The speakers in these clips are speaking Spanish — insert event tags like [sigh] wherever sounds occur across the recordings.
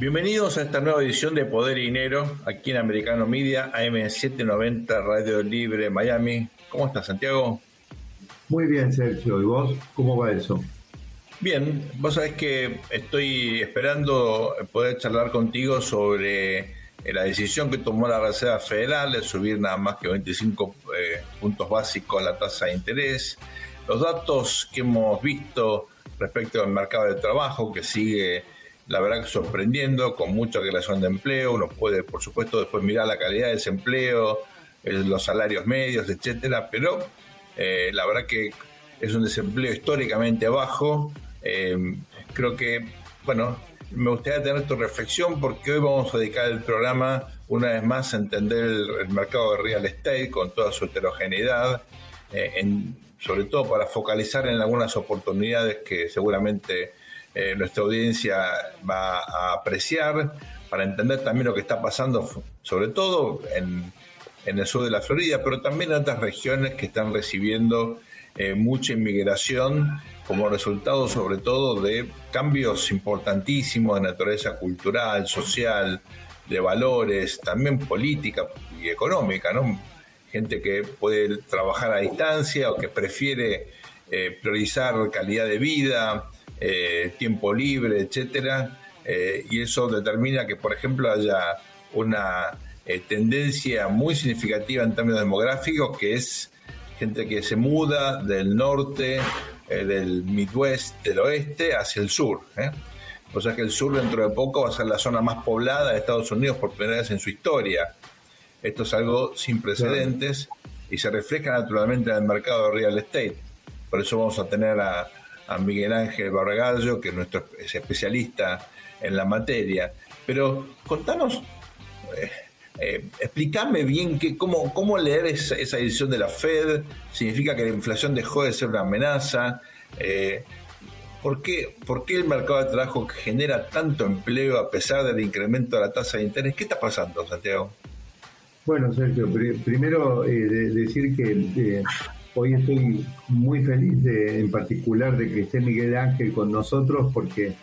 Bienvenidos a esta nueva edición de Poder y Dinero, aquí en Americano Media, AM790, Radio Libre, Miami. ¿Cómo estás, Santiago? Muy bien, Sergio. ¿Y vos? ¿Cómo va eso? Bien, vos sabés que estoy esperando poder charlar contigo sobre eh, la decisión que tomó la Reserva Federal de subir nada más que 25 eh, puntos básicos la tasa de interés, los datos que hemos visto respecto al mercado de trabajo que sigue la verdad que sorprendiendo, con mucha relación de empleo, uno puede por supuesto después mirar la calidad de ese empleo, los salarios medios, etcétera, pero eh, la verdad que es un desempleo históricamente bajo. Eh, creo que, bueno, me gustaría tener tu reflexión porque hoy vamos a dedicar el programa una vez más a entender el, mercado de real estate con toda su heterogeneidad, eh, sobre todo para focalizar en algunas oportunidades que seguramente nuestra audiencia va a apreciar, para entender también lo que está pasando, sobre todo en en el sur de la Florida, pero también en otras regiones que están recibiendo eh, mucha inmigración como resultado sobre todo de cambios importantísimos de naturaleza cultural, social, de valores, también política y económica, ¿no? Gente que puede trabajar a distancia o que prefiere eh, priorizar calidad de vida, eh, tiempo libre, etcétera, y eso determina que, por ejemplo, haya una eh, tendencia muy significativa en términos demográficos, que es gente que se muda del norte, eh, del Midwest, del oeste, hacia el sur. ¿eh? O sea que el sur dentro de poco va a ser la zona más poblada de Estados Unidos por primera vez en su historia. Esto es algo sin precedentes y se refleja naturalmente en el mercado de real estate. Por eso vamos a tener a, Miguel Ángel Barragallo, que es nuestro especialista en la materia. Pero contanos, eh, explícame bien que, cómo, cómo leer esa, esa, decisión de la Fed. ¿Significa que la inflación dejó de ser una amenaza? Eh, ¿por, qué, ¿Por qué el mercado de trabajo genera tanto empleo a pesar del incremento de la tasa de interés? ¿Qué está pasando, Santiago? Bueno, Sergio, primero eh, decir que eh, hoy estoy muy feliz de, en particular de que esté Miguel Ángel con nosotros porque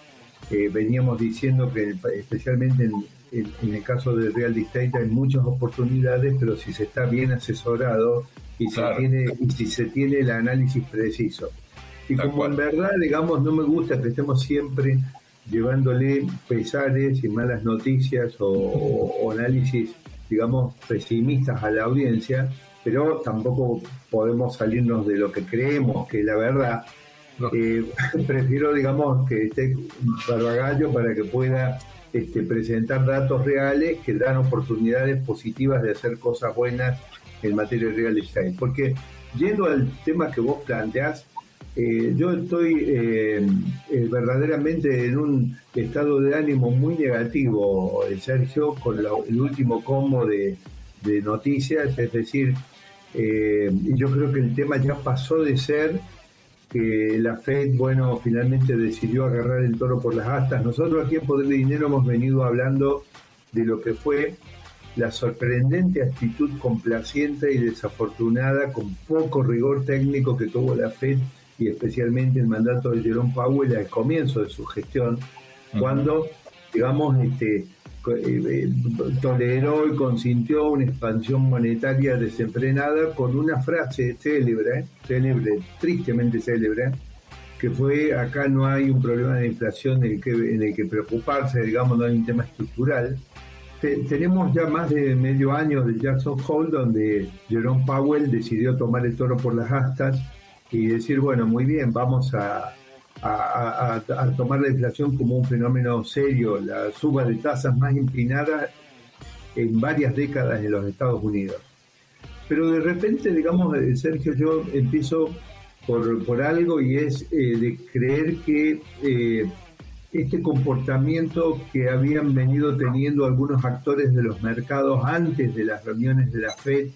veníamos diciendo que especialmente en, en, el caso de Real Estate hay muchas oportunidades, pero si se está bien asesorado y, se tiene, y si se tiene el análisis preciso. Y como en verdad, digamos, no me gusta que estemos siempre llevándole pesares y malas noticias o, análisis, digamos, pesimistas a la audiencia, pero tampoco podemos salirnos de lo que creemos que la verdad. Eh, [laughs] prefiero, digamos, que esté Barbagallo para que pueda este, presentar datos reales que dan oportunidades positivas de hacer cosas buenas en materia de real estate. Porque yendo al tema que vos planteás, eh, yo estoy eh, eh, verdaderamente en un estado de ánimo muy negativo, Sergio, con el último combo de, de noticias, es decir, yo creo que el tema ya pasó de ser que la Fed, bueno, finalmente decidió agarrar el toro por las astas. Nosotros aquí en Poder de Dinero hemos venido hablando de lo que fue la sorprendente actitud complaciente y desafortunada, con poco rigor técnico que tuvo la Fed y especialmente el mandato de Jerome Powell al comienzo de su gestión, cuando, digamos, este, eh, eh, toleró y consintió una expansión monetaria desenfrenada con una frase célebre, célebre, tristemente célebre, que fue acá no hay un problema de inflación en el que, preocuparse, digamos, no hay un tema estructural. tenemos ya más de medio año de Jackson Hole donde Jerome Powell decidió tomar el toro por las astas y decir, bueno, muy bien, vamos a, a, tomar la inflación como un fenómeno serio, la suba de tasas más empinada en varias décadas en los Estados Unidos. Pero de repente, digamos, eh, Sergio, yo empiezo por, por algo y es eh, de creer que eh, este comportamiento que habían venido teniendo algunos actores de los mercados antes de las reuniones de la FED,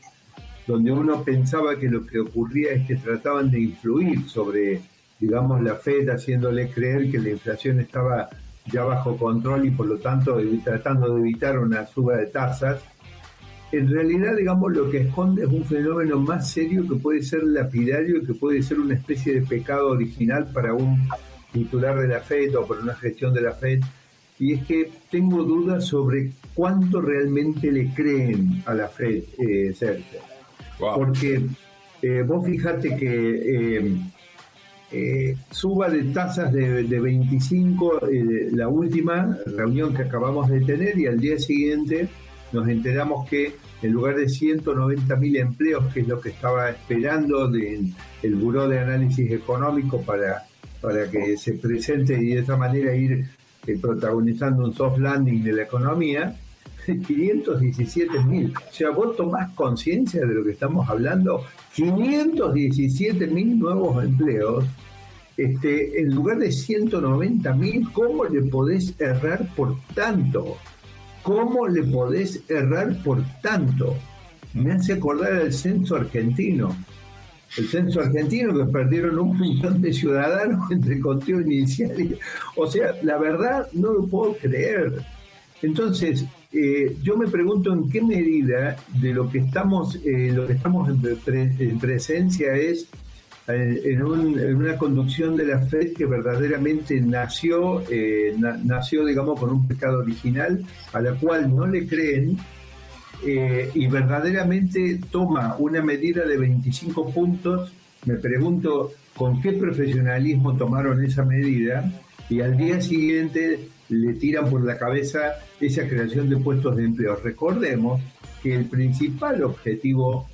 donde uno pensaba que lo que ocurría es que trataban de influir sobre digamos, la Fed haciéndole creer que la inflación estaba ya bajo control y por lo tanto tratando de evitar una suba de tasas, en realidad, digamos, lo que esconde es un fenómeno más serio que puede ser lapidario y que puede ser una especie de pecado original para un titular de la Fed o para una gestión de la Fed, y es que tengo dudas sobre cuánto realmente le creen a la Fed, eh, Sergio. Porque eh, vos fíjate que eh, eh, suba de tasas de, de 25, la última reunión que acabamos de tener, y al día siguiente nos enteramos que en lugar de 190 mil empleos, que es lo que estaba esperando el Buró de Análisis Económico para, para que se presente y de esa manera ir protagonizando un soft landing de la economía, 517 mil. O sea, vos tomás conciencia de lo que estamos hablando, 517 mil nuevos empleos. Este, en lugar de 190 mil, ¿cómo le podés errar por tanto? ¿Cómo le podés errar por tanto? Me hace acordar al censo argentino. El censo argentino que perdieron un [laughs] millón de ciudadanos entre el conteo inicial. O sea, la verdad no lo puedo creer. Entonces, eh, yo me pregunto en qué medida de lo que estamos, eh, lo que estamos en, presencia es eh, en, una conducción de la FED que verdaderamente nació, nació, digamos, con un pecado original a la cual no le creen y verdaderamente toma una medida de 25 puntos. Me pregunto con qué profesionalismo tomaron esa medida y al día siguiente le tiran por la cabeza esa creación de puestos de empleo. Recordemos que el principal objetivo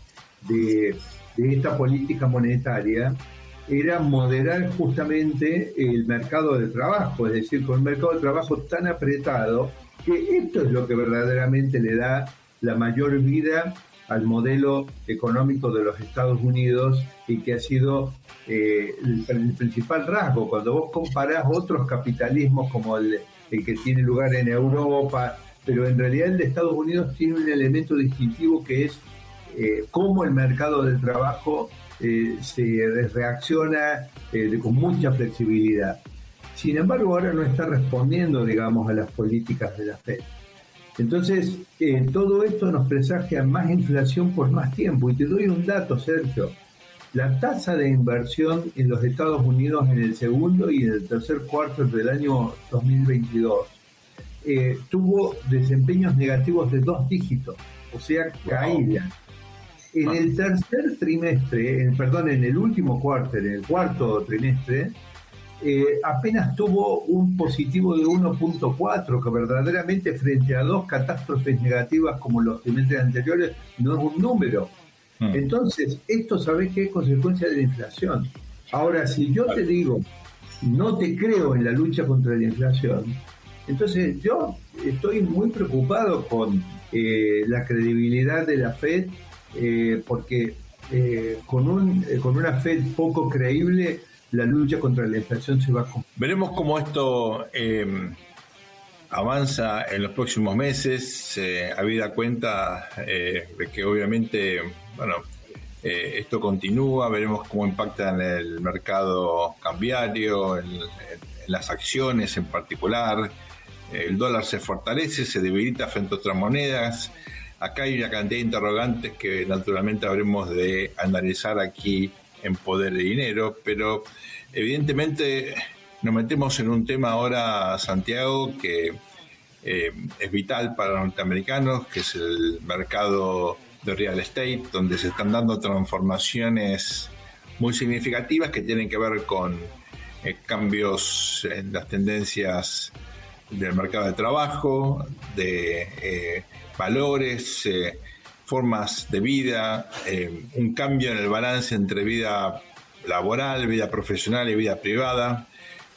de, esta política monetaria era moderar justamente el mercado de trabajo, es decir, con un mercado de trabajo tan apretado que esto es lo que verdaderamente le da la mayor vida al modelo económico de los Estados Unidos y que ha sido eh, el, el, principal rasgo. Cuando vos comparás otros capitalismos como el, el que tiene lugar en Europa, pero en realidad el de Estados Unidos tiene un elemento distintivo que es eh, cómo el mercado del trabajo eh, se reacciona eh, con mucha flexibilidad. Sin embargo, ahora no está respondiendo, digamos, a las políticas de la Fed. Entonces, todo esto nos presagia más inflación por más tiempo. Y te doy un dato, Sergio. La tasa de inversión en los Estados Unidos en el segundo y en el tercer cuarto del año 2022 eh, tuvo desempeños negativos de dos dígitos, o sea, caída. En el tercer trimestre, perdón, en el último cuarto, en el cuarto trimestre, eh, apenas tuvo un positivo de 1.4, que verdaderamente frente a dos catástrofes negativas como los trimestres anteriores no es un número. Mm. Entonces, esto sabes que es consecuencia de la inflación. Ahora, si yo te digo, no te creo en la lucha contra la inflación, entonces yo estoy muy preocupado con eh, la credibilidad de la Fed, eh, porque eh, con, un, con una Fed poco creíble, la lucha contra la inflación se va a... Veremos cómo esto avanza en los próximos meses, eh, habida cuenta eh, de que obviamente, bueno, eh, esto continúa, veremos cómo impacta en el mercado cambiario, en, las acciones en particular. El dólar se fortalece, se debilita frente a otras monedas. Acá hay una cantidad de interrogantes que naturalmente habremos de analizar aquí en Poder de Dinero, pero evidentemente nos metemos en un tema ahora, Santiago, que eh, es vital para los norteamericanos, que es el mercado de real estate, donde se están dando transformaciones muy significativas que tienen que ver con eh, cambios en las tendencias del mercado de trabajo, de eh, valores, formas de vida, un cambio en el balance entre vida laboral, vida profesional y vida privada,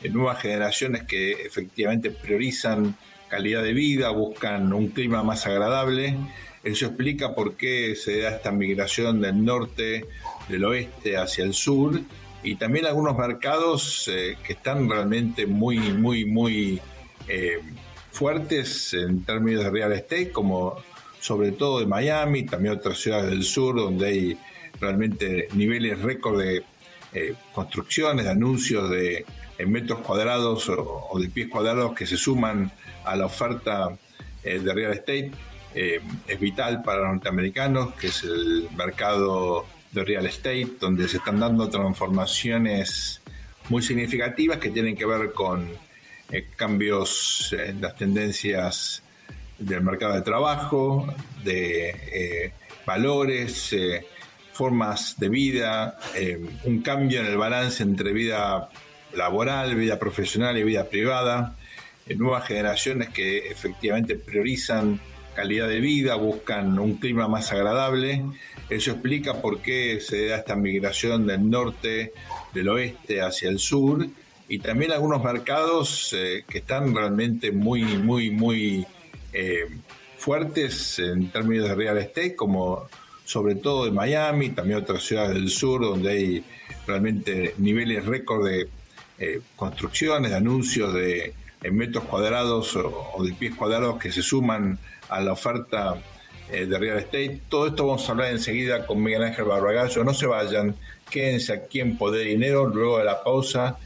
nuevas generaciones que efectivamente priorizan calidad de vida, buscan un clima más agradable. Eso explica por qué se da esta migración del norte, del oeste hacia el sur y también algunos mercados eh, que están realmente muy, muy, muy eh, fuertes en términos de real estate, como sobre todo de Miami, también otras ciudades del sur donde hay realmente niveles récord de eh, construcciones, de anuncios de metros cuadrados o, de pies cuadrados que se suman a la oferta de real estate. Eh, es vital para los norteamericanos, que es el mercado de real estate, donde se están dando transformaciones muy significativas que tienen que ver con eh, cambios en las tendencias del mercado de trabajo, de eh, valores, eh, formas de vida, un cambio en el balance entre vida laboral, vida profesional y vida privada, nuevas generaciones que efectivamente priorizan calidad de vida, buscan un clima más agradable. Eso explica por qué se da esta migración del norte, del oeste hacia el sur y también algunos mercados eh, que están realmente muy, muy, muy eh, fuertes en términos de real estate, como sobre todo de Miami, también otras ciudades del sur donde hay realmente niveles récord de eh, construcciones, de anuncios de metros cuadrados o, de pies cuadrados que se suman a la oferta de real estate. Todo esto vamos a hablar enseguida con Miguel Ángel Barbagallo. No se vayan, quédense aquí en Poder y Dinero. Luego de la pausa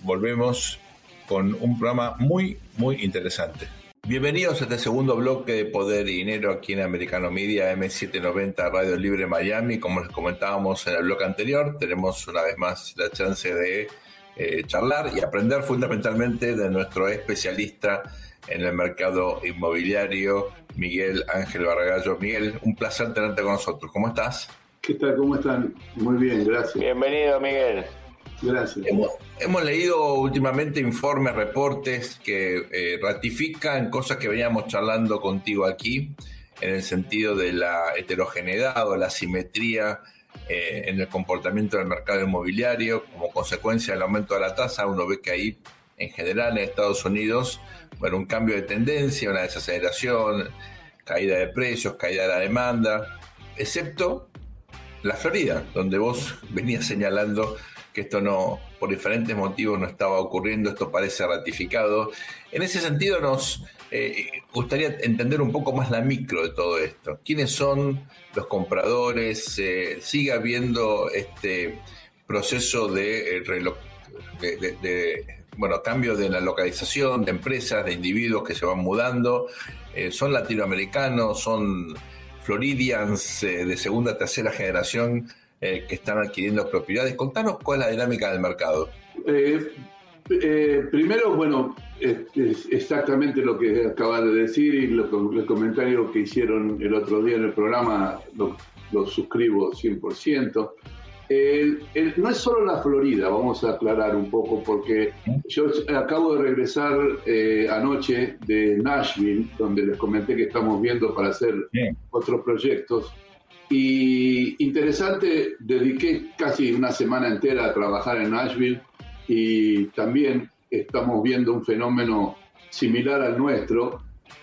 volvemos con un programa muy, muy interesante. Bienvenidos a este segundo bloque de Poder y Dinero aquí en Americano Media M790 Radio Libre Miami. Como les comentábamos en el bloque anterior, tenemos una vez más la chance de eh, charlar y aprender fundamentalmente de nuestro especialista en el mercado inmobiliario, Miguel Ángel Barragallo. Miguel, un placer tenerte con nosotros. ¿Cómo estás? ¿Qué tal? ¿Cómo están? Muy bien, gracias. Bienvenido, Miguel. Gracias. Hemos, leído últimamente informes, reportes que eh, ratifican cosas que veníamos charlando contigo aquí, en el sentido de la heterogeneidad o la simetría eh, en el comportamiento del mercado inmobiliario como consecuencia del aumento de la tasa. Uno ve que ahí, en general, en Estados Unidos, bueno, un cambio de tendencia, una desaceleración, caída de precios, caída de la demanda, excepto la Florida, donde vos [laughs] venías señalando que esto no, por diferentes motivos no estaba ocurriendo, esto parece ratificado. En ese sentido nos eh, gustaría entender un poco más la micro de todo esto. ¿Quiénes son los compradores? Eh, ¿Sigue habiendo este proceso de, eh, bueno, cambio de la localización de empresas, de individuos que se van mudando? ¿Son latinoamericanos? ¿Son floridians de segunda, tercera generación? Eh, que están adquiriendo propiedades. Contanos cuál es la dinámica del mercado. Eh, eh, primero, bueno, es, exactamente lo que acabas de decir y lo, el comentario que hicieron el otro día en el programa lo, suscribo 100%. no es solo la Florida, vamos a aclarar un poco, porque yo acabo de regresar anoche de Nashville, donde les comenté que estamos viendo para hacer otros proyectos. Y interesante, dediqué casi una semana entera a trabajar en Nashville y también estamos viendo un fenómeno similar al nuestro.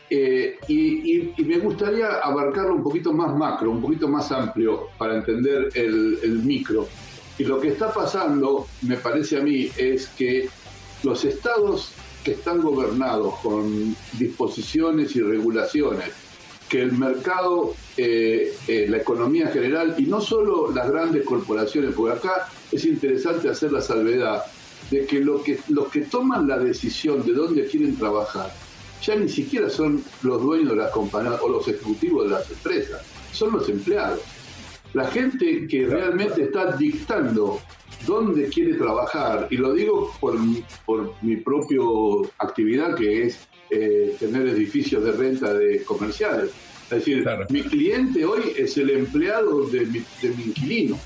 Eh, y, me gustaría abarcarlo un poquito más macro, un poquito más amplio para entender el, micro. Y lo que está pasando, me parece a mí, es que los estados que están gobernados con disposiciones y regulaciones que el mercado, eh, eh, la economía general y no solo las grandes corporaciones, porque acá es interesante hacer la salvedad de que, lo que los que toman la decisión de dónde quieren trabajar ya ni siquiera son los dueños de las compañías o los ejecutivos de las empresas, son los empleados. La gente que realmente está dictando dónde quiere trabajar, y lo digo por, por mi propia actividad que es eh, tener edificios de renta de comerciales. Es decir, mi cliente hoy es el empleado de mi, de mi inquilino,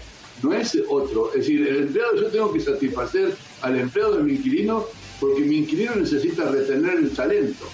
no es otro. Es decir, el empleado, yo tengo que satisfacer al empleado de mi inquilino porque mi inquilino necesita retener el talento.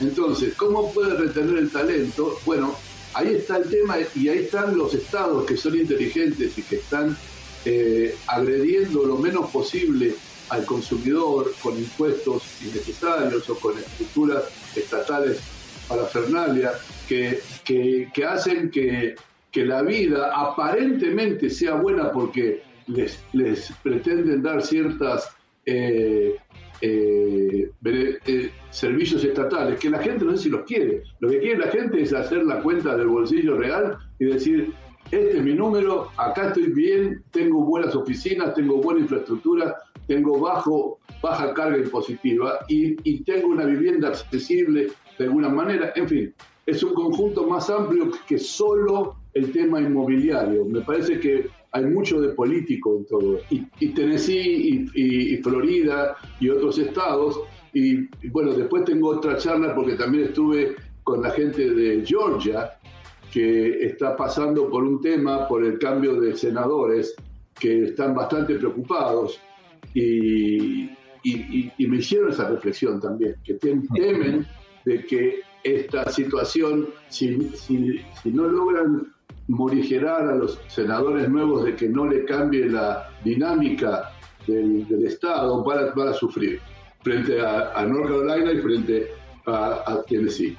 Entonces, ¿cómo puede retener el talento? Bueno, ahí está el tema y ahí están los estados que son inteligentes y que están eh, agrediendo lo menos posible al consumidor con impuestos innecesarios o con estructuras estatales para Fernalia que, que, hacen que, que, la vida aparentemente sea buena porque les, pretenden dar ciertas eh, eh, eh, servicios estatales que la gente no sé si los quiere. Lo que quiere la gente es hacer la cuenta del bolsillo real y decir, este es mi número, acá estoy bien, tengo buenas oficinas, tengo buena infraestructura, tengo bajo, baja carga impositiva y, y tengo una vivienda accesible de alguna manera. En fin, es un conjunto más amplio que solo el tema inmobiliario. Me parece que hay mucho de político en todo. Y, Tennessee y, Florida y otros estados Y, bueno, después tengo otra charla porque también estuve con la gente de Georgia, que está pasando por un tema, por el cambio de senadores, que están bastante preocupados y, me hicieron esa reflexión también, que [laughs] temen de que esta situación, si, si no logran morigerar a los senadores nuevos de que no le cambie la dinámica del, Estado, para, para sufrir frente a, North Carolina y frente a, a Tennessee.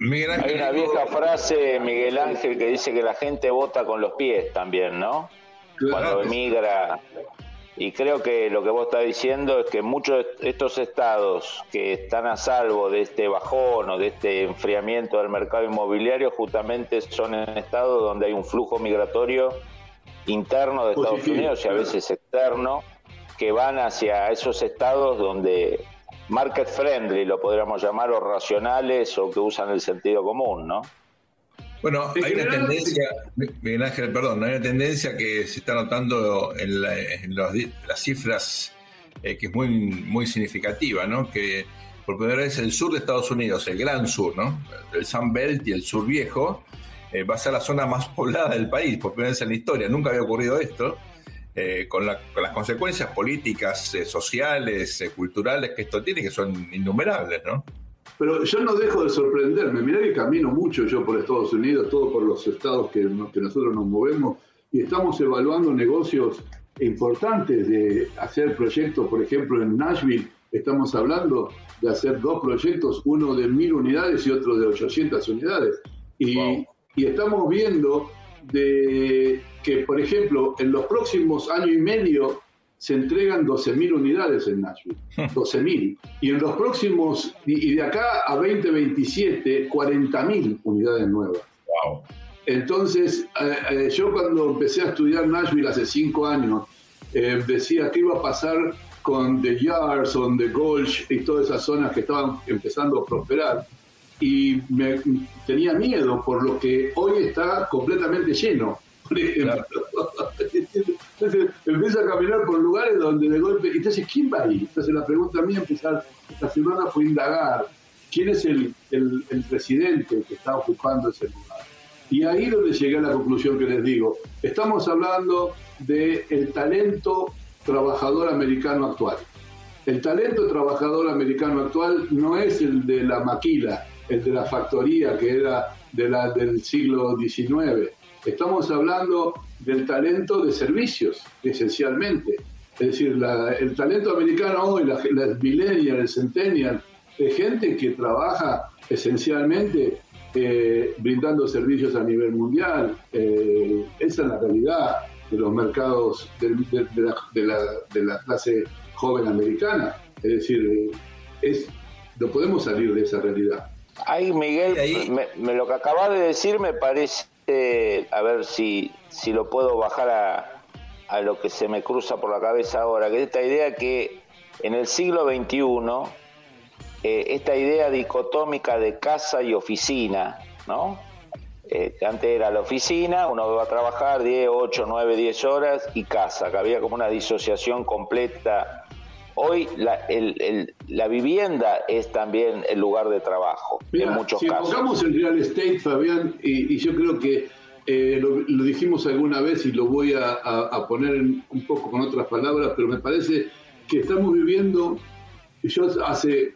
Hay una vieja frase, Miguel Ángel, que dice que la gente vota con los pies también, ¿no? Cuando emigra y creo que lo que vos estás diciendo es que muchos de estos estados que están a salvo de este bajón o de este enfriamiento del mercado inmobiliario justamente son en estados donde hay un flujo migratorio interno de Estados Unidos y a veces externo que van hacia esos estados donde market friendly lo podríamos llamar o racionales o que usan el sentido común, ¿no? Bueno, hay una tendencia, Miguel Ángel, perdón, hay una tendencia que se está notando en, las cifras eh, que es muy, muy significativa, ¿no? Que por primera vez el sur de Estados Unidos, el gran sur, ¿no? El Sun Belt y el sur viejo, eh, va a ser la zona más poblada del país, por primera vez en la historia. Nunca había ocurrido esto, eh, con, las consecuencias políticas, sociales, culturales que esto tiene, que son innumerables, ¿no? Pero yo no dejo de sorprenderme. Mirá que camino mucho yo por Estados Unidos, todo por los estados que, que nosotros nos movemos, y estamos evaluando negocios importantes de hacer proyectos, por ejemplo, en Nashville estamos hablando de hacer dos proyectos, uno de mil unidades y otro de 800 unidades. Y, y estamos viendo de que, por ejemplo, en los próximos año y medio se entregan 12.000 unidades en Nashville. [laughs] 12.000. Y en los próximos, y de acá a 2027, 40.000 unidades nuevas. Wow. Entonces, eh, eh, yo cuando empecé a estudiar Nashville hace cinco años, eh, decía qué iba a pasar con The Yards, on The Gulch y todas esas zonas que estaban empezando a prosperar. Y me, tenía miedo por lo que hoy está completamente lleno. Por ejemplo. Entonces empieza a caminar por lugares donde de golpe, entonces, ¿quién va ahí? Entonces la pregunta mía empezar esta semana fue indagar quién es el, el, presidente que está ocupando ese lugar. Y ahí donde llegué a la conclusión que les digo, estamos hablando del el talento trabajador americano actual. El talento trabajador americano actual no es el de la maquila, el de la factoría que era de la, del siglo XIX. Estamos hablando del talento de servicios, esencialmente. Es decir, el talento americano hoy, la, la millennial, el centennial, es gente que trabaja esencialmente eh, brindando servicios a nivel mundial. Eh, esa es la realidad de los mercados de, la, clase joven americana. Es decir, eh, es, no podemos salir de esa realidad. Ay, Miguel, Me, lo que acabas de decir me parece a ver si, si lo puedo bajar a, a, lo que se me cruza por la cabeza ahora, que es esta idea que en el siglo XXI, eh, esta idea dicotómica de casa y oficina, ¿no? Eh, antes era la oficina, uno iba a trabajar 10, 8, 9, 10 horas y casa, que había como una disociación completa. Hoy la, el, la vivienda es también el lugar de trabajo, en muchos si casos. Si enfocamos el real estate, Fabián, y, yo creo que eh, lo, dijimos alguna vez y lo voy a, poner un poco con otras palabras, pero me parece que estamos viviendo, yo hace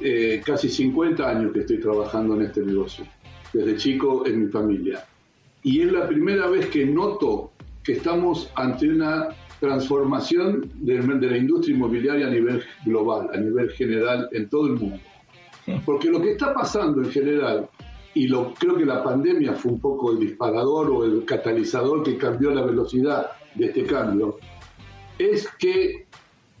eh, casi 50 años que estoy trabajando en este negocio, desde chico en mi familia, y es la primera vez que noto que estamos ante una transformación de, la industria inmobiliaria a nivel global, a nivel general, en todo el mundo. Porque lo que está pasando en general y lo, creo que la pandemia fue un poco el disparador o el catalizador que cambió la velocidad de este cambio, es que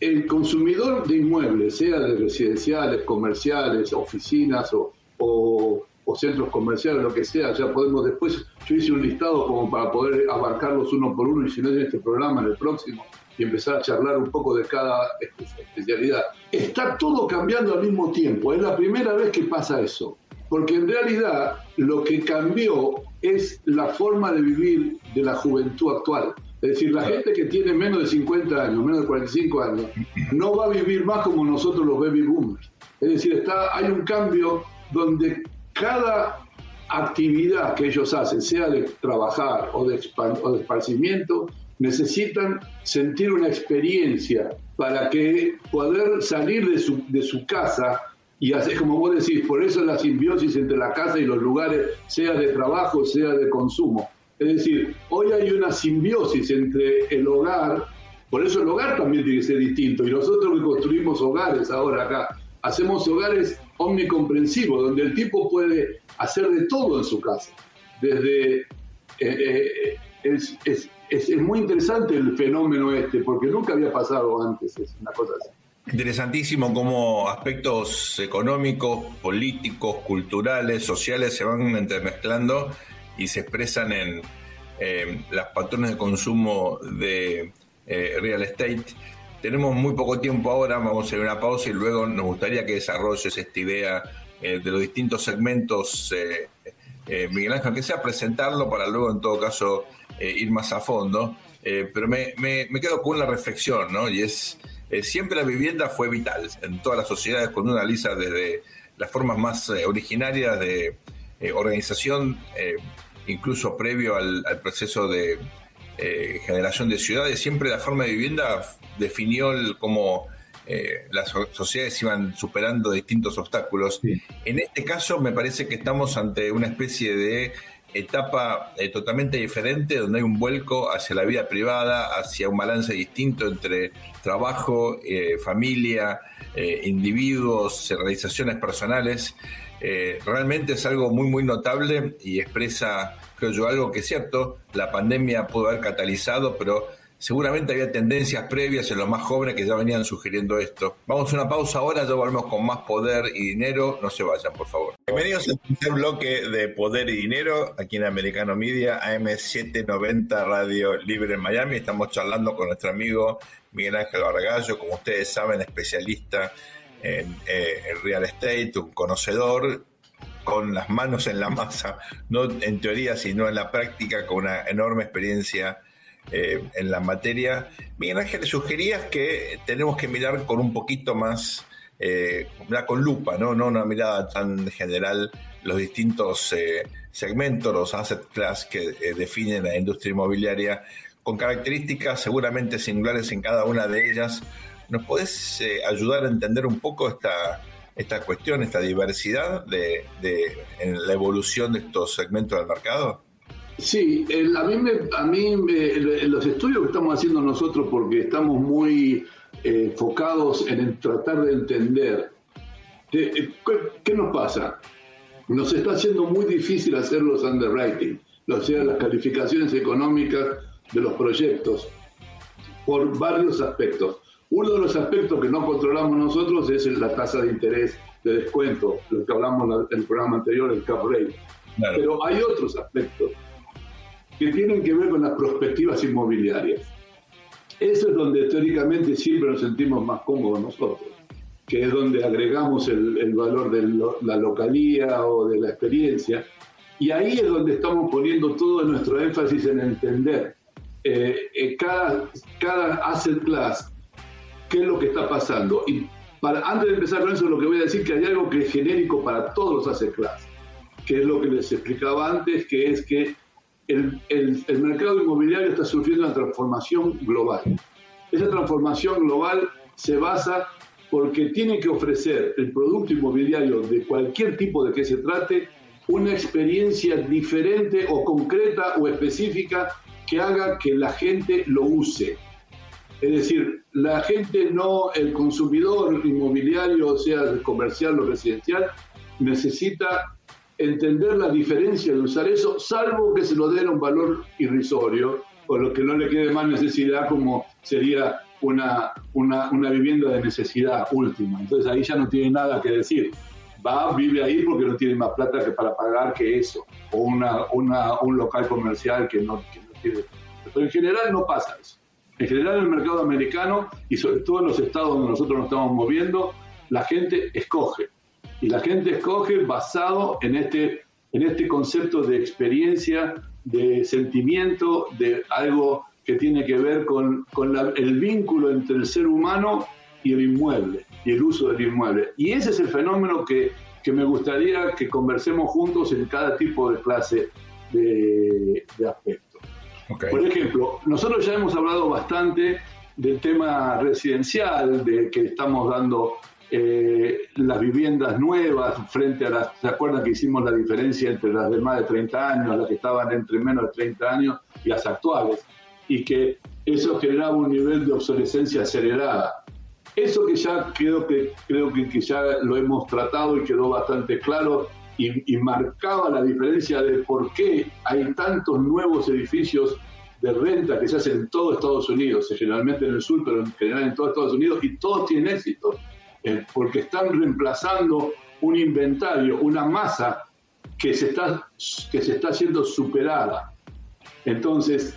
el consumidor de inmuebles, sea de residenciales, comerciales, oficinas o, centros comerciales, lo que sea, ya podemos después, yo hice un listado como para poder abarcarlos uno por uno y si no en este programa, en el próximo, y empezar a charlar un poco de cada especialidad. Está todo cambiando al mismo tiempo, es la primera vez que pasa eso porque en realidad lo que cambió es la forma de vivir de la juventud actual. Es decir, la gente que tiene menos de 50 años, menos de 45 años, no va a vivir más como nosotros los baby boomers. Es decir, está, hay un cambio donde cada actividad que ellos hacen, sea de trabajar o de, o de esparcimiento, necesitan sentir una experiencia para que poder salir de su, de su casa y hacer, como vos decís, por eso la simbiosis entre la casa y los lugares, sea de trabajo, sea de consumo. Es decir, hoy hay una simbiosis entre el hogar, por eso el hogar también tiene que ser distinto, y nosotros que construimos hogares ahora acá, hacemos hogares omnicomprensivos, donde el tipo puede hacer de todo en su casa. Desde eh, eh, es, es, es, muy interesante el fenómeno este, porque nunca había pasado antes, es una cosa así. Interesantísimo cómo aspectos económicos, políticos, culturales, sociales se van entremezclando y se expresan en eh, las patrones de consumo de eh, real estate. Tenemos muy poco tiempo ahora, vamos a hacer una pausa y luego nos gustaría que desarrolles esta idea eh, de los distintos segmentos, Miguel Ángel, aunque sea presentarlo para luego en todo caso ir más a fondo. pero me, quedo con una reflexión, ¿no? Y es, siempre la vivienda fue vital en todas las sociedades, cuando uno analiza desde las formas más originarias de organización incluso previo al, proceso de eh, generación de ciudades, siempre la forma de vivienda definió cómo eh, las sociedades iban superando distintos obstáculos. En este caso me parece que estamos ante una especie de etapa eh, totalmente diferente, donde hay un vuelco hacia la vida privada, hacia un balance distinto entre trabajo, familia, individuos, realizaciones personales. Eh, realmente es algo muy, muy notable y expresa, creo yo, algo que es cierto, la pandemia pudo haber catalizado, pero seguramente había tendencias previas en los más jóvenes que ya venían sugiriendo esto. Vamos a una pausa ahora, ya volvemos con más poder y dinero. No se vayan, por favor. Bienvenidos al tercer bloque de Poder y Dinero, aquí en Americano Media, AM790 Radio Libre en Miami. Estamos charlando con nuestro amigo Miguel Ángel Bargallo, como ustedes saben, especialista en, eh, real estate, un conocedor con las manos en la masa, no en teoría, sino en la práctica, con una enorme experiencia eh, en la materia. Miguel Ángel, sugerías que tenemos que mirar con un poquito más, eh, con lupa, ¿no? no una mirada tan general, los distintos eh, segmentos, los asset class que definen la industria inmobiliaria, con características seguramente singulares en cada una de ellas, ¿Nos podés eh, ayudar a entender un poco esta, esta cuestión, esta diversidad de, en la evolución de estos segmentos del mercado? Sí, a mí, me, a mí los estudios que estamos haciendo nosotros, porque estamos muy eh, enfocados en tratar de entender eh, ¿qué, nos pasa. Nos está haciendo muy difícil hacer los underwriting, o sea, las calificaciones económicas de los proyectos, por varios aspectos. Uno de los aspectos que no controlamos nosotros es la tasa de interés de descuento, lo que hablamos en el programa anterior, el cap rate. Pero hay otros aspectos que tienen que ver con las perspectivas inmobiliarias. Eso es donde teóricamente siempre nos sentimos más cómodos nosotros, que es donde agregamos el, valor de la localía o de la experiencia. Y ahí es donde estamos poniendo todo nuestro énfasis en entender eh, eh, cada, cada asset class qué es lo que está pasando. Y para, antes de empezar con eso, lo que voy a decir que hay algo que es genérico para todos los asset class, que es lo que les explicaba antes, que es que el, el, mercado inmobiliario está sufriendo una transformación global. Esa transformación global se basa porque tiene que ofrecer el producto inmobiliario de cualquier tipo de que se trate una experiencia diferente o concreta o específica que haga que la gente lo use. Es decir, la gente no, el consumidor inmobiliario, sea comercial o residencial, necesita entender la diferencia de usar eso, salvo que se lo den un valor irrisorio, o lo que no le quede más necesidad como sería una, una, una, vivienda de necesidad última. Entonces ahí ya no tiene nada que decir. Va, vive ahí porque no tiene más plata que para pagar que eso, o una, una un local comercial que no, que no tiene. Pero en general no pasa eso. En general en el mercado americano y sobre todo en los estados donde nosotros nos estamos moviendo, la gente escoge. Y la gente escoge basado en este, en este concepto de experiencia, de sentimiento, de algo que tiene que ver con, con el vínculo entre el ser humano y el inmueble, y el uso del inmueble. Y ese es el fenómeno que, que me gustaría que conversemos juntos en cada tipo de clase de, de aspecto. Por ejemplo, nosotros ya hemos hablado bastante del tema residencial, de que estamos dando eh, las viviendas nuevas frente a las, ¿se acuerdan que hicimos la diferencia entre las de más de 30 años, las que estaban entre menos de 30 años y las actuales? Y que eso generaba un nivel de obsolescencia acelerada. Eso que ya creo que, creo que, ya lo hemos tratado y quedó bastante claro y, marcaba la diferencia de por qué hay tantos nuevos edificios de renta que se hacen en todo Estados Unidos, generalmente en el sur, pero en general en todo Estados Unidos, y todos tienen éxito, eh, porque están reemplazando un inventario, una masa que se está, que se está siendo superada. Entonces,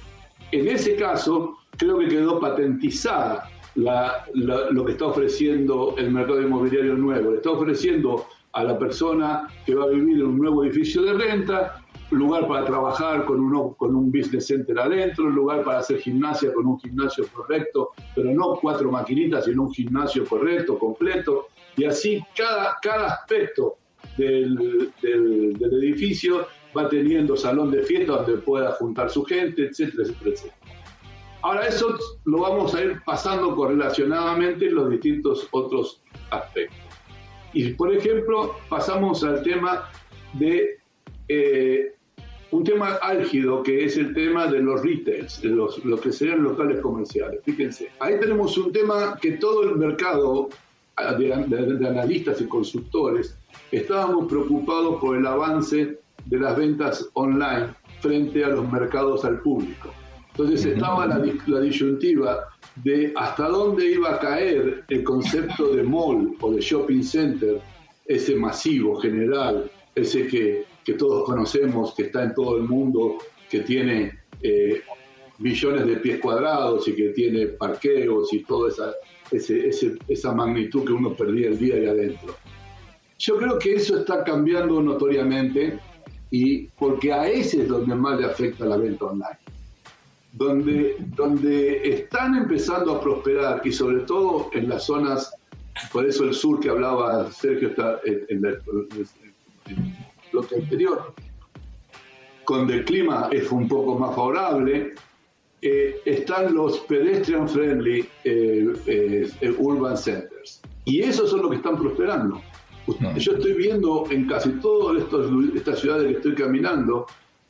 en ese caso, creo que quedó patentizada lo que está ofreciendo el mercado inmobiliario nuevo. Está ofreciendo a la persona que va a vivir en un nuevo edificio de renta lugar para trabajar con un, con un business center adentro, lugar para hacer gimnasia con un gimnasio correcto, pero no cuatro maquinitas, sino un gimnasio correcto, completo. Y así cada, cada aspecto del, del, edificio va teniendo salón de fiesta donde pueda juntar su gente, etcétera, etcétera. Ahora eso lo vamos a ir pasando correlacionadamente en los distintos otros aspectos. Y por ejemplo, pasamos al tema de eh, un tema álgido que es el tema de los retails, de los, lo que serían locales comerciales. Fíjense, ahí tenemos un tema que todo el mercado de, analistas y consultores estábamos preocupados por el avance de las ventas online frente a los mercados al público. Entonces estaba la, la, disyuntiva de hasta dónde iba a caer el concepto de mall o de shopping center, ese masivo general, ese que que todos conocemos, que está en todo el mundo, que tiene eh, millones de pies cuadrados y que tiene parqueos y toda esa, esa magnitud que uno perdía el día ahí adentro. Yo creo que eso está cambiando notoriamente y porque a ese es donde más le afecta la venta online. Donde, donde están empezando a prosperar y sobre todo en las zonas, por eso el sur que hablaba Sergio está en, en, en que anterior. Cuando el clima es un poco más favorable, eh, están los pedestrian friendly eh, eh, urban centers. Y esos son los que están prosperando. Yo estoy viendo en casi todas estas ciudades que estoy caminando,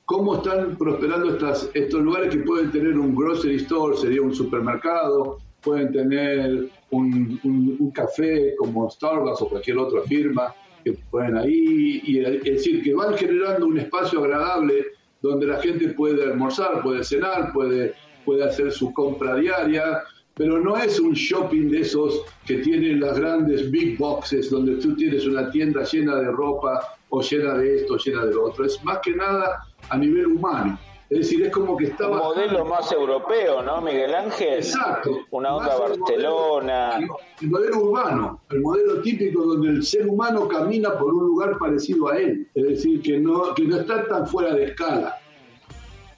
cómo están prosperando estas, estos lugares que pueden tener un grocery store, sería un supermercado, pueden tener un, un café como Starbucks o cualquier otra firma, que pueden ahí, y, es decir, que van generando un espacio agradable donde la gente puede almorzar, puede cenar, puede, puede hacer su compra diaria, pero no es un shopping de esos que tienen las grandes big boxes donde tú tienes una tienda llena de ropa o llena de esto, llena de lo otro. Es más que nada a nivel humano. Es decir, es como que estaba... Un modelo más europeo, ¿no, Miguel Ángel? Exacto. Una onda Barcelona. el modelo urbano, el modelo típico donde el ser humano camina por un lugar parecido a él. Es decir, que no, que no está tan fuera de escala.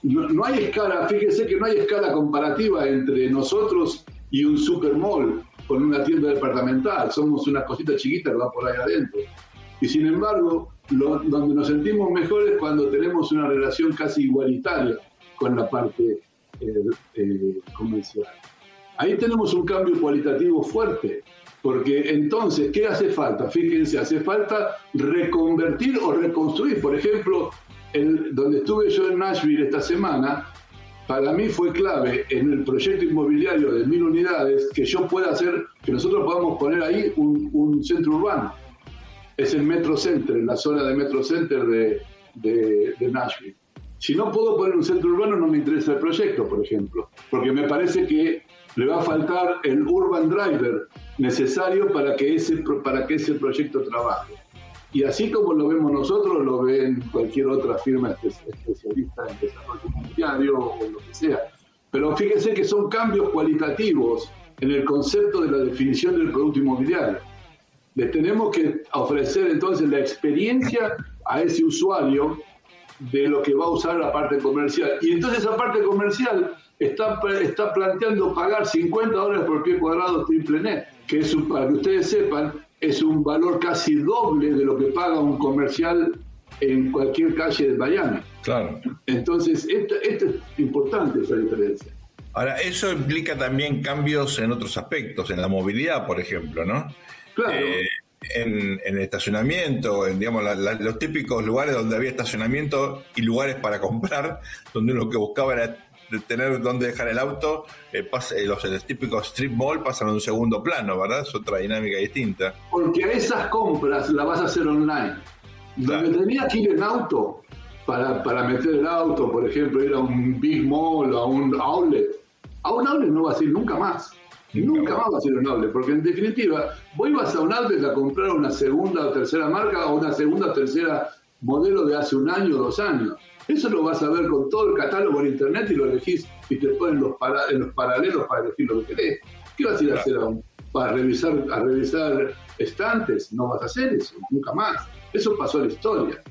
No, hay escala, fíjese que no hay escala comparativa entre nosotros y un supermall con una tienda departamental. Somos una cosita chiquita que va por ahí adentro. Y sin embargo, donde nos sentimos mejores cuando tenemos una relación casi igualitaria con la parte eh, eh, comercial. Ahí tenemos un cambio cualitativo fuerte, porque entonces, ¿qué hace falta? Fíjense, hace falta reconvertir o reconstruir. Por ejemplo, donde estuve yo en Nashville esta semana, para mí fue clave en el proyecto inmobiliario de mil unidades que yo pueda hacer, que nosotros podamos poner ahí un centro urbano es el Metro Center, en la zona de Metro Center de, de, Nashville. Si no puedo poner un centro urbano, no me interesa el proyecto, por ejemplo, porque me parece que le va a faltar el urban driver necesario para que ese, para que ese proyecto trabaje. Y así como lo vemos nosotros, lo ven cualquier otra firma especialista en desarrollo inmobiliario o lo que sea. Pero fíjense que son cambios cualitativos en el concepto de la definición del producto inmobiliario. Le tenemos que ofrecer entonces la experiencia a ese usuario de lo que va a usar la parte comercial. Y entonces esa parte comercial está, está planteando pagar 50 dólares por pie cuadrado triple net, que es para que ustedes sepan, es un valor casi doble de lo que paga un comercial en cualquier calle de Miami. Claro. Entonces, esto, es importante esa diferencia. Ahora, eso implica también cambios en otros aspectos, en la movilidad, por ejemplo, ¿no? Claro. Eh, en, en, estacionamiento, en digamos, los típicos lugares donde había estacionamiento y lugares para comprar, [laughs] donde uno lo que buscaba era tener dónde dejar el auto, eh, eh, los, típicos strip mall pasan a un segundo plano, ¿verdad? Es otra dinámica distinta. Porque a esas compras las vas a hacer online. Donde tenías que ir en auto para, para meter el auto, por ejemplo, ir a un Big Mall, a un outlet, a un outlet no va a ir nunca más. Nunca más va a ser un outlet, porque en definitiva, vos ibas a un outlet a comprar una segunda o tercera marca o una segunda o tercera modelo de hace un año o dos años. Eso lo vas a ver con todo el catálogo en internet y lo elegís y te ponen los en los paralelos para elegir lo que querés. ¿Qué vas a ir a hacer aún? ¿Para revisar, a revisar estantes? No vas a hacer eso, nunca más. Eso pasó en la historia.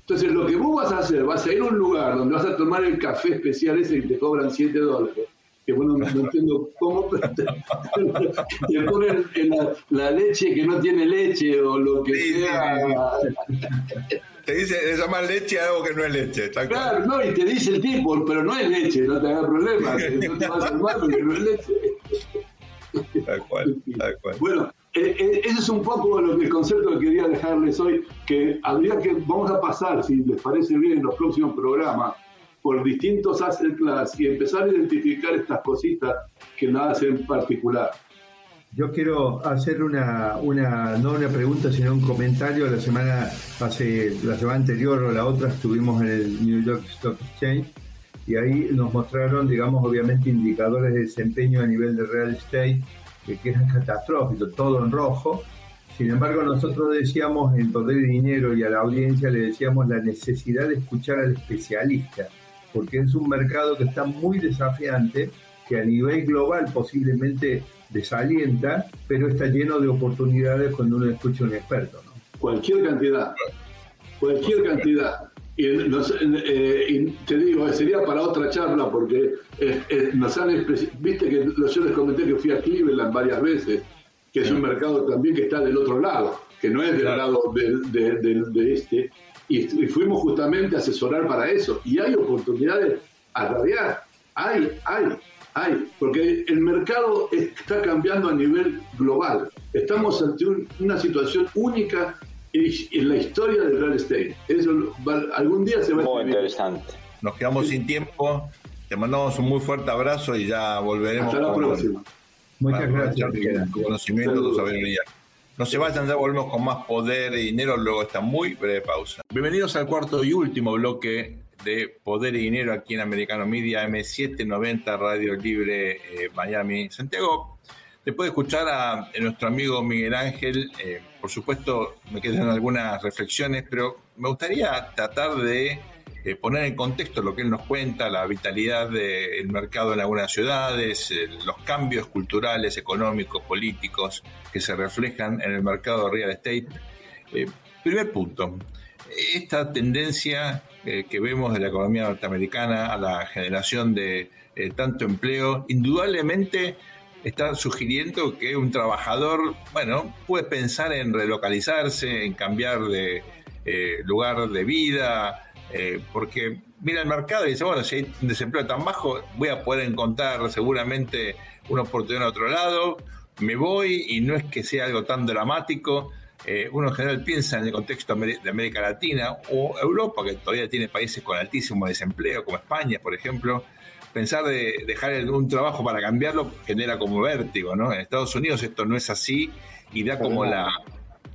Entonces, lo que vos vas a hacer, vas a ir a un lugar donde vas a tomar el café especial ese que te cobran 7 dólares que bueno, no entiendo cómo, te, ponen la, leche que no tiene leche o lo que sea. Te dice, le llama leche a algo que no es leche. Claro, no, y te dice el tipo, pero no es leche, no te hagas problema, no te vas a armar porque no es leche. Tal cual, tal cual. Bueno, eh, eh, ese es un poco lo que, el concepto que quería dejarles hoy, que habría que, vamos a pasar, si les parece bien, en los próximos programas, por distintos asset class y empezar a identificar estas cositas que nada hacen particular. Yo quiero hacer una, una, no una pregunta, sino un comentario. La semana, hace, la semana anterior o la otra estuvimos en el New York Stock Exchange y ahí nos mostraron, digamos, obviamente indicadores de desempeño a nivel de real estate que, que eran catastróficos, todo en rojo. Sin embargo, nosotros decíamos en Poder de Dinero y a la audiencia le decíamos la necesidad de escuchar al especialista porque es un mercado que está muy desafiante, que a nivel global posiblemente desalienta, pero está lleno de oportunidades cuando uno escucha a un experto. ¿no? Cualquier cantidad, cualquier cantidad. Y, eh, te digo, sería para otra charla porque nos han viste que yo les comenté que fui a Cleveland varias veces, que es un mercado también que está del otro lado, que no es del lado de este, y, fuimos justamente a asesorar para eso. Y hay oportunidades a radiar, hay, hay, hay, porque el mercado está cambiando a nivel global. Estamos ante una situación única en la historia del real estate. Eso algún día se va Muy interesante. Nos quedamos sin tiempo. Te mandamos un muy fuerte abrazo y ya volveremos. Hasta la próxima. Muchas gracias. Conocimiento, tu sabiduría. No se vayan, ya volvemos con más poder y dinero luego esta muy breve pausa. Bienvenidos al cuarto y último bloque de Poder y Dinero aquí en Americano Media M790 Radio Libre eh, Miami Santiago. Después de escuchar a, nuestro amigo Miguel Ángel, eh, por supuesto me quedan algunas reflexiones, pero me gustaría tratar de eh, poner en contexto lo que él nos cuenta, la vitalidad del mercado en algunas ciudades, eh, los cambios culturales, económicos, políticos que se reflejan en el mercado de real estate. Eh, primer punto, esta tendencia que vemos de la economía norteamericana a la generación de tanto empleo, indudablemente está sugiriendo que un trabajador, bueno, puede pensar en relocalizarse, en cambiar de lugar de vida, eh, porque mira el mercado y dice, bueno, si hay un desempleo tan bajo, voy a poder encontrar seguramente una oportunidad en otro lado, me voy y no es que sea algo tan dramático. Eh, uno en general piensa en el contexto de América Latina o Europa, que todavía tiene países con altísimo desempleo, como España, por ejemplo. Pensar de dejar un trabajo para cambiarlo genera como vértigo, ¿no? En Estados Unidos esto no es así y da como la,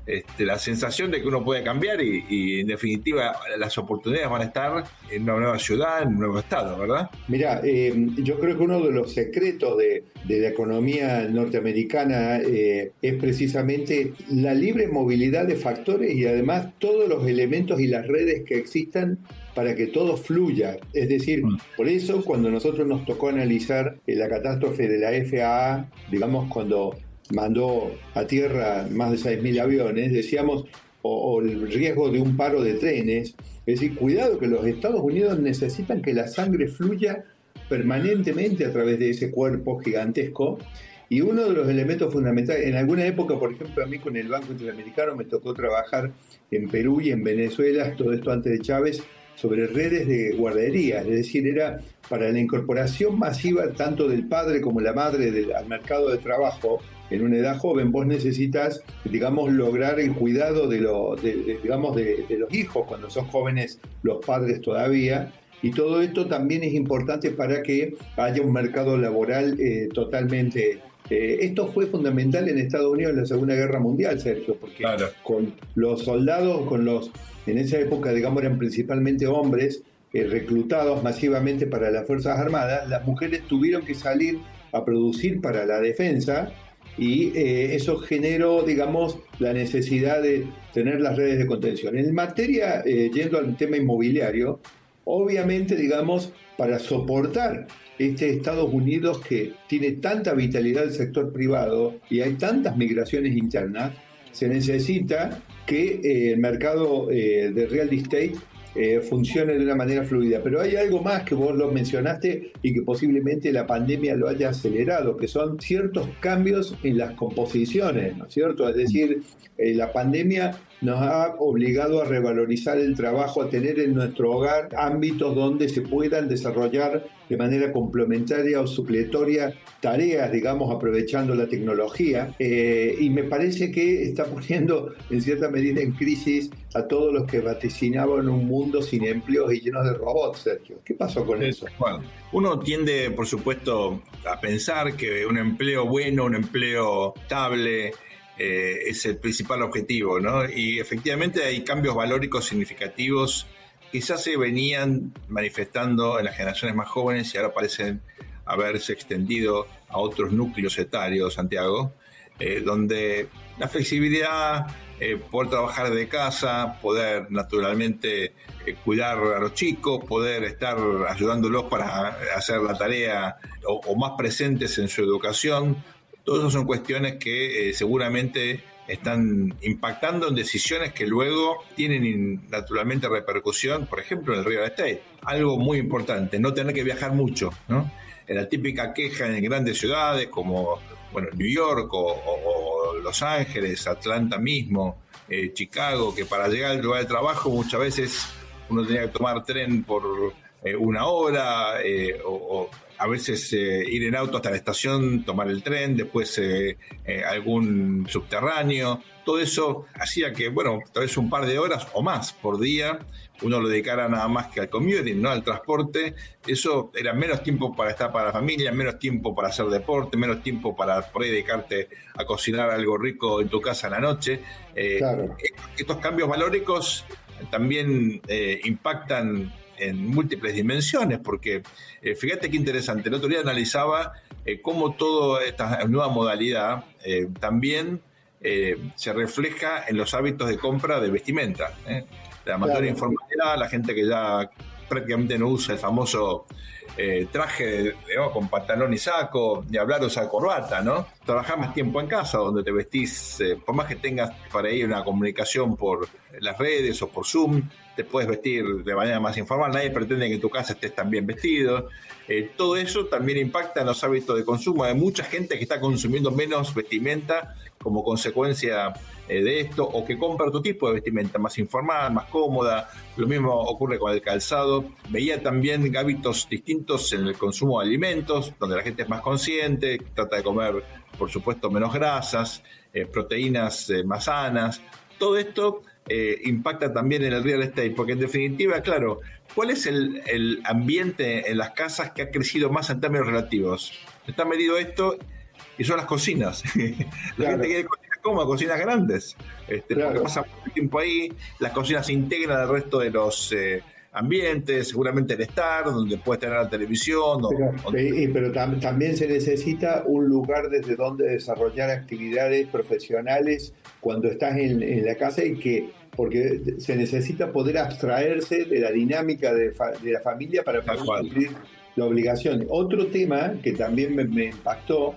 este, la sensación de que uno puede cambiar y, en definitiva las oportunidades van a estar en una nueva ciudad, en un nuevo estado, ¿verdad? Mira, eh, yo creo que uno de los secretos de, la economía norteamericana eh, es precisamente la libre movilidad de factores y además todos los elementos y las redes que existan para que todo fluya. Es decir, mm. por eso cuando nosotros nos tocó analizar la catástrofe de la FAA, digamos cuando mandó a tierra más de 6.000 aviones, decíamos, o, el riesgo de un paro de trenes, Es decir, cuidado que los Estados Unidos necesitan que la sangre fluya permanentemente a través de ese cuerpo gigantesco. Y uno de los elementos fundamentales, en alguna época, por ejemplo, a mí con el Banco Interamericano me tocó trabajar en Perú y en Venezuela, todo esto antes de Chávez, sobre redes de guardería, es decir, era para la incorporación masiva tanto del padre como la madre del, al mercado de trabajo en una edad joven, vos necesitas, digamos, lograr el cuidado de, lo, digamos, de, los hijos cuando son jóvenes los padres todavía. Y todo esto también es importante para que haya un mercado laboral eh, totalmente eh, esto fue fundamental en Estados Unidos en la Segunda Guerra Mundial, Sergio, porque con los soldados, con los, en esa época, digamos, eran principalmente hombres eh, reclutados masivamente para las Fuerzas Armadas, las mujeres tuvieron que salir a producir para la defensa y eh, eso generó, digamos, la necesidad de tener las redes de contención. En materia, yendo al tema inmobiliario, obviamente, digamos, para soportar este Estados Unidos que tiene tanta vitalidad del sector privado y hay tantas migraciones internas, se necesita que eh, el mercado eh, de real estate eh, funcione de una manera fluida. Pero hay algo más que vos lo mencionaste y que posiblemente la pandemia lo haya acelerado, que son ciertos cambios en las composiciones, ¿no es cierto? Es decir, la pandemia nos ha obligado a revalorizar el trabajo, a tener en nuestro hogar ámbitos donde se puedan desarrollar de manera complementaria o supletoria tareas, digamos, aprovechando la tecnología. Eh, y me parece que está poniendo en cierta medida en crisis a todos los que vaticinaban un mundo sin empleos y llenos de robots, Sergio. ¿Qué pasó con eso? Bueno, uno tiende, por supuesto, a pensar que un empleo bueno, un empleo estable, eh, es el principal objetivo, ¿no? Y efectivamente hay cambios valóricos significativos quizás se venían manifestando en las generaciones más jóvenes y ahora parecen haberse extendido a otros núcleos etarios, Santiago, eh, donde la flexibilidad, eh, poder trabajar de casa, poder naturalmente cuidar a los chicos, poder estar ayudándolos para hacer la tarea o más presentes en su educación, Todas esas son cuestiones que eh, seguramente están impactando en decisiones que luego tienen naturalmente repercusión, por ejemplo, en el real estate. Algo muy importante, no tener que viajar mucho, ¿no? La típica queja en grandes ciudades como bueno, New York o, Los Ángeles, Atlanta mismo, eh, Chicago, que para llegar al lugar de trabajo muchas veces uno tenía que tomar tren por eh, una hora o, a veces eh, ir en auto hasta la estación, tomar el tren, después eh, eh, algún subterráneo. Todo eso hacía que, bueno, tal vez un par de horas o más por día uno lo dedicara nada más que al commuting, ¿no? al transporte. Eso era menos tiempo para estar para la familia, menos tiempo para hacer deporte, menos tiempo para poder dedicarte a cocinar algo rico en tu casa en la noche. Estos cambios valóricos también impactan en múltiples dimensiones, porque eh, fíjate qué interesante, el otro día analizaba eh, cómo toda esta nueva modalidad eh, también se refleja en los hábitos de compra de vestimenta. La mayor informalidad, la gente que ya prácticamente no usa el famoso traje con pantalón y saco, ni hablar usar corbata, ¿no? Trabajar más tiempo en casa, donde te vestís, por más que tengas para ir una comunicación por las redes o por Zoom, te puedes vestir de manera más informal, nadie pretende que en tu casa estés tan bien vestido. Eh, todo eso también impacta en los hábitos de consumo. Hay mucha gente que está consumiendo menos vestimenta como consecuencia eh, de esto, o que compra otro tipo de vestimenta más informal, más cómoda. Lo mismo ocurre con el calzado. Veía también hábitos distintos en el consumo de alimentos, donde la gente es más consciente, trata de comer, por supuesto, menos grasas, eh, proteínas más sanas. Todo esto eh, impacta también en el real estate, porque en definitiva, claro, ¿cuál es el, ambiente en las casas que ha crecido más en términos relativos? Está medido esto y son las cocinas. [laughs] la gente quiere cocinas como cocinas grandes, este, porque pasa mucho tiempo ahí, las cocinas se integran al resto de los... Eh, ambientes, seguramente el estar, donde puedes tener la televisión. Pero, también se necesita un lugar desde donde desarrollar actividades profesionales cuando estás en, la casa y que, porque se necesita poder abstraerse de la dinámica de, la familia para poder cumplir la obligación. Otro tema que también me, impactó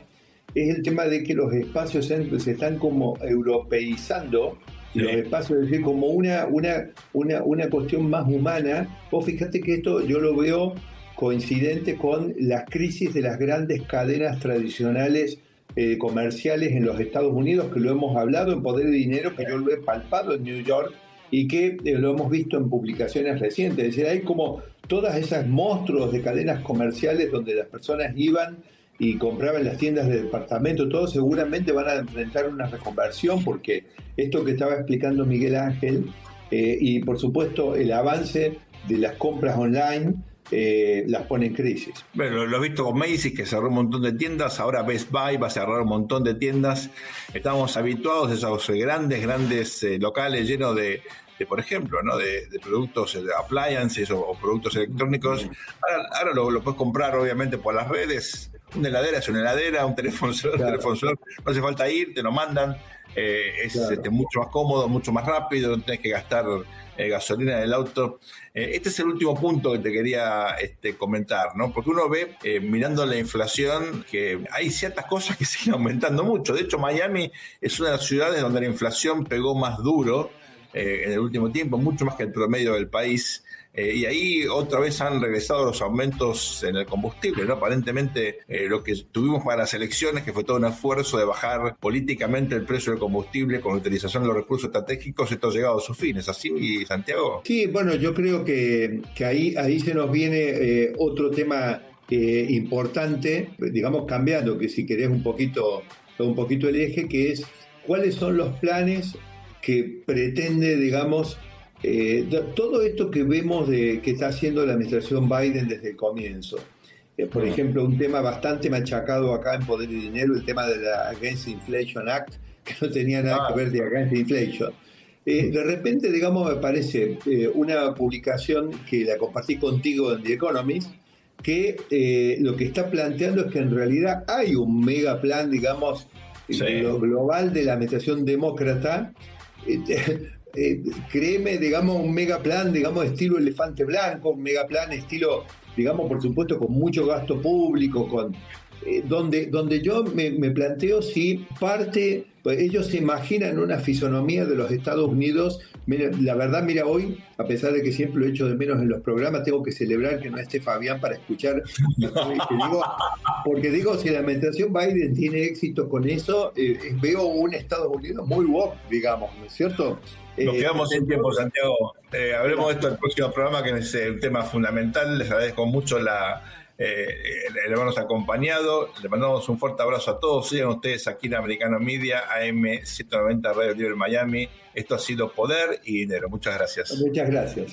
es el tema de que los espacios se, están como europeizando los espacios, es decir, como una, una, una, una cuestión más humana. Vos fíjate que esto yo lo veo coincidente con las crisis de las grandes cadenas tradicionales eh, comerciales en los Estados Unidos, que lo hemos hablado en Poder de Dinero, que yo lo he palpado en New York y que eh, lo hemos visto en publicaciones recientes. Es decir, hay como todas esas monstruos de cadenas comerciales donde las personas iban y compraban las tiendas de departamento, todos seguramente van a enfrentar una reconversión porque esto que estaba explicando Miguel Ángel eh, y por supuesto el avance de las compras online eh, las pone en crisis. Bueno, lo, he visto con Macy's que cerró un montón de tiendas, ahora Best Buy va a cerrar un montón de tiendas. Estamos habituados a esos grandes, grandes eh, locales llenos de, por ejemplo, ¿no? de, productos de appliances o, productos electrónicos. Ahora, lo, puedes comprar obviamente por las redes. Una heladera es una heladera, un teléfono, un teléfono no hace falta ir, te lo mandan. Eh, es este, mucho más cómodo, mucho más rápido, no tienes que gastar eh, gasolina en el auto. Eh, este es el último punto que te quería este, comentar, ¿no? Porque uno ve, mirando la inflación, que hay ciertas cosas que [laughs] siguen aumentando mucho. De hecho, Miami es una de las ciudades donde la inflación pegó más duro en el último tiempo, mucho más que el promedio del país. Eh, y ahí otra vez han regresado los aumentos en el combustible, ¿no? Aparentemente eh, lo que tuvimos para las elecciones, que fue todo un esfuerzo de bajar políticamente el precio del combustible con la utilización de los recursos estratégicos, esto ha llegado a sus fines, ¿así, Santiago? Sí, bueno, yo creo que, que ahí, ahí se nos viene eh, otro tema importante, digamos cambiando, que si querés un poquito, un poquito el eje, que es cuáles son los planes que pretende, digamos, eh, todo esto que vemos de que está haciendo la administración Biden desde el comienzo, eh, por ejemplo, un tema bastante machacado acá en Poder y Dinero, el tema de la Against Inflation Act, [laughs] que no tenía nada que ah. ver de Against Inflation. Eh, de repente, digamos, me parece una publicación que la compartí contigo en The Economist, que lo que está planteando es que en realidad hay un mega plan, digamos, global de la administración demócrata eh, créeme, digamos, un mega plan, digamos, estilo elefante blanco, un mega plan estilo, digamos, por supuesto, con mucho gasto público, con eh, donde, donde yo me, planteo si parte, pues ellos se imaginan una fisonomía de los Estados Unidos. la verdad, mira, hoy, a pesar de que siempre lo he hecho de menos en los programas, tengo que celebrar que no esté Fabián para escuchar. porque digo, si la administración Biden tiene éxito con eso, eh, veo un Estados Unidos muy woke, digamos, ¿no es cierto? Nos eh, quedamos sin tiempo, Santiago. Eh, hablemos de esto en el próximo programa, que es un tema fundamental. Les agradezco mucho la, eh, el habernos acompañado. Les mandamos un fuerte abrazo a todos. Sigan ustedes aquí en Americano Media, AM 190 Radio Libre Miami. Esto ha sido Poder y Dinero. Muchas gracias. Muchas gracias.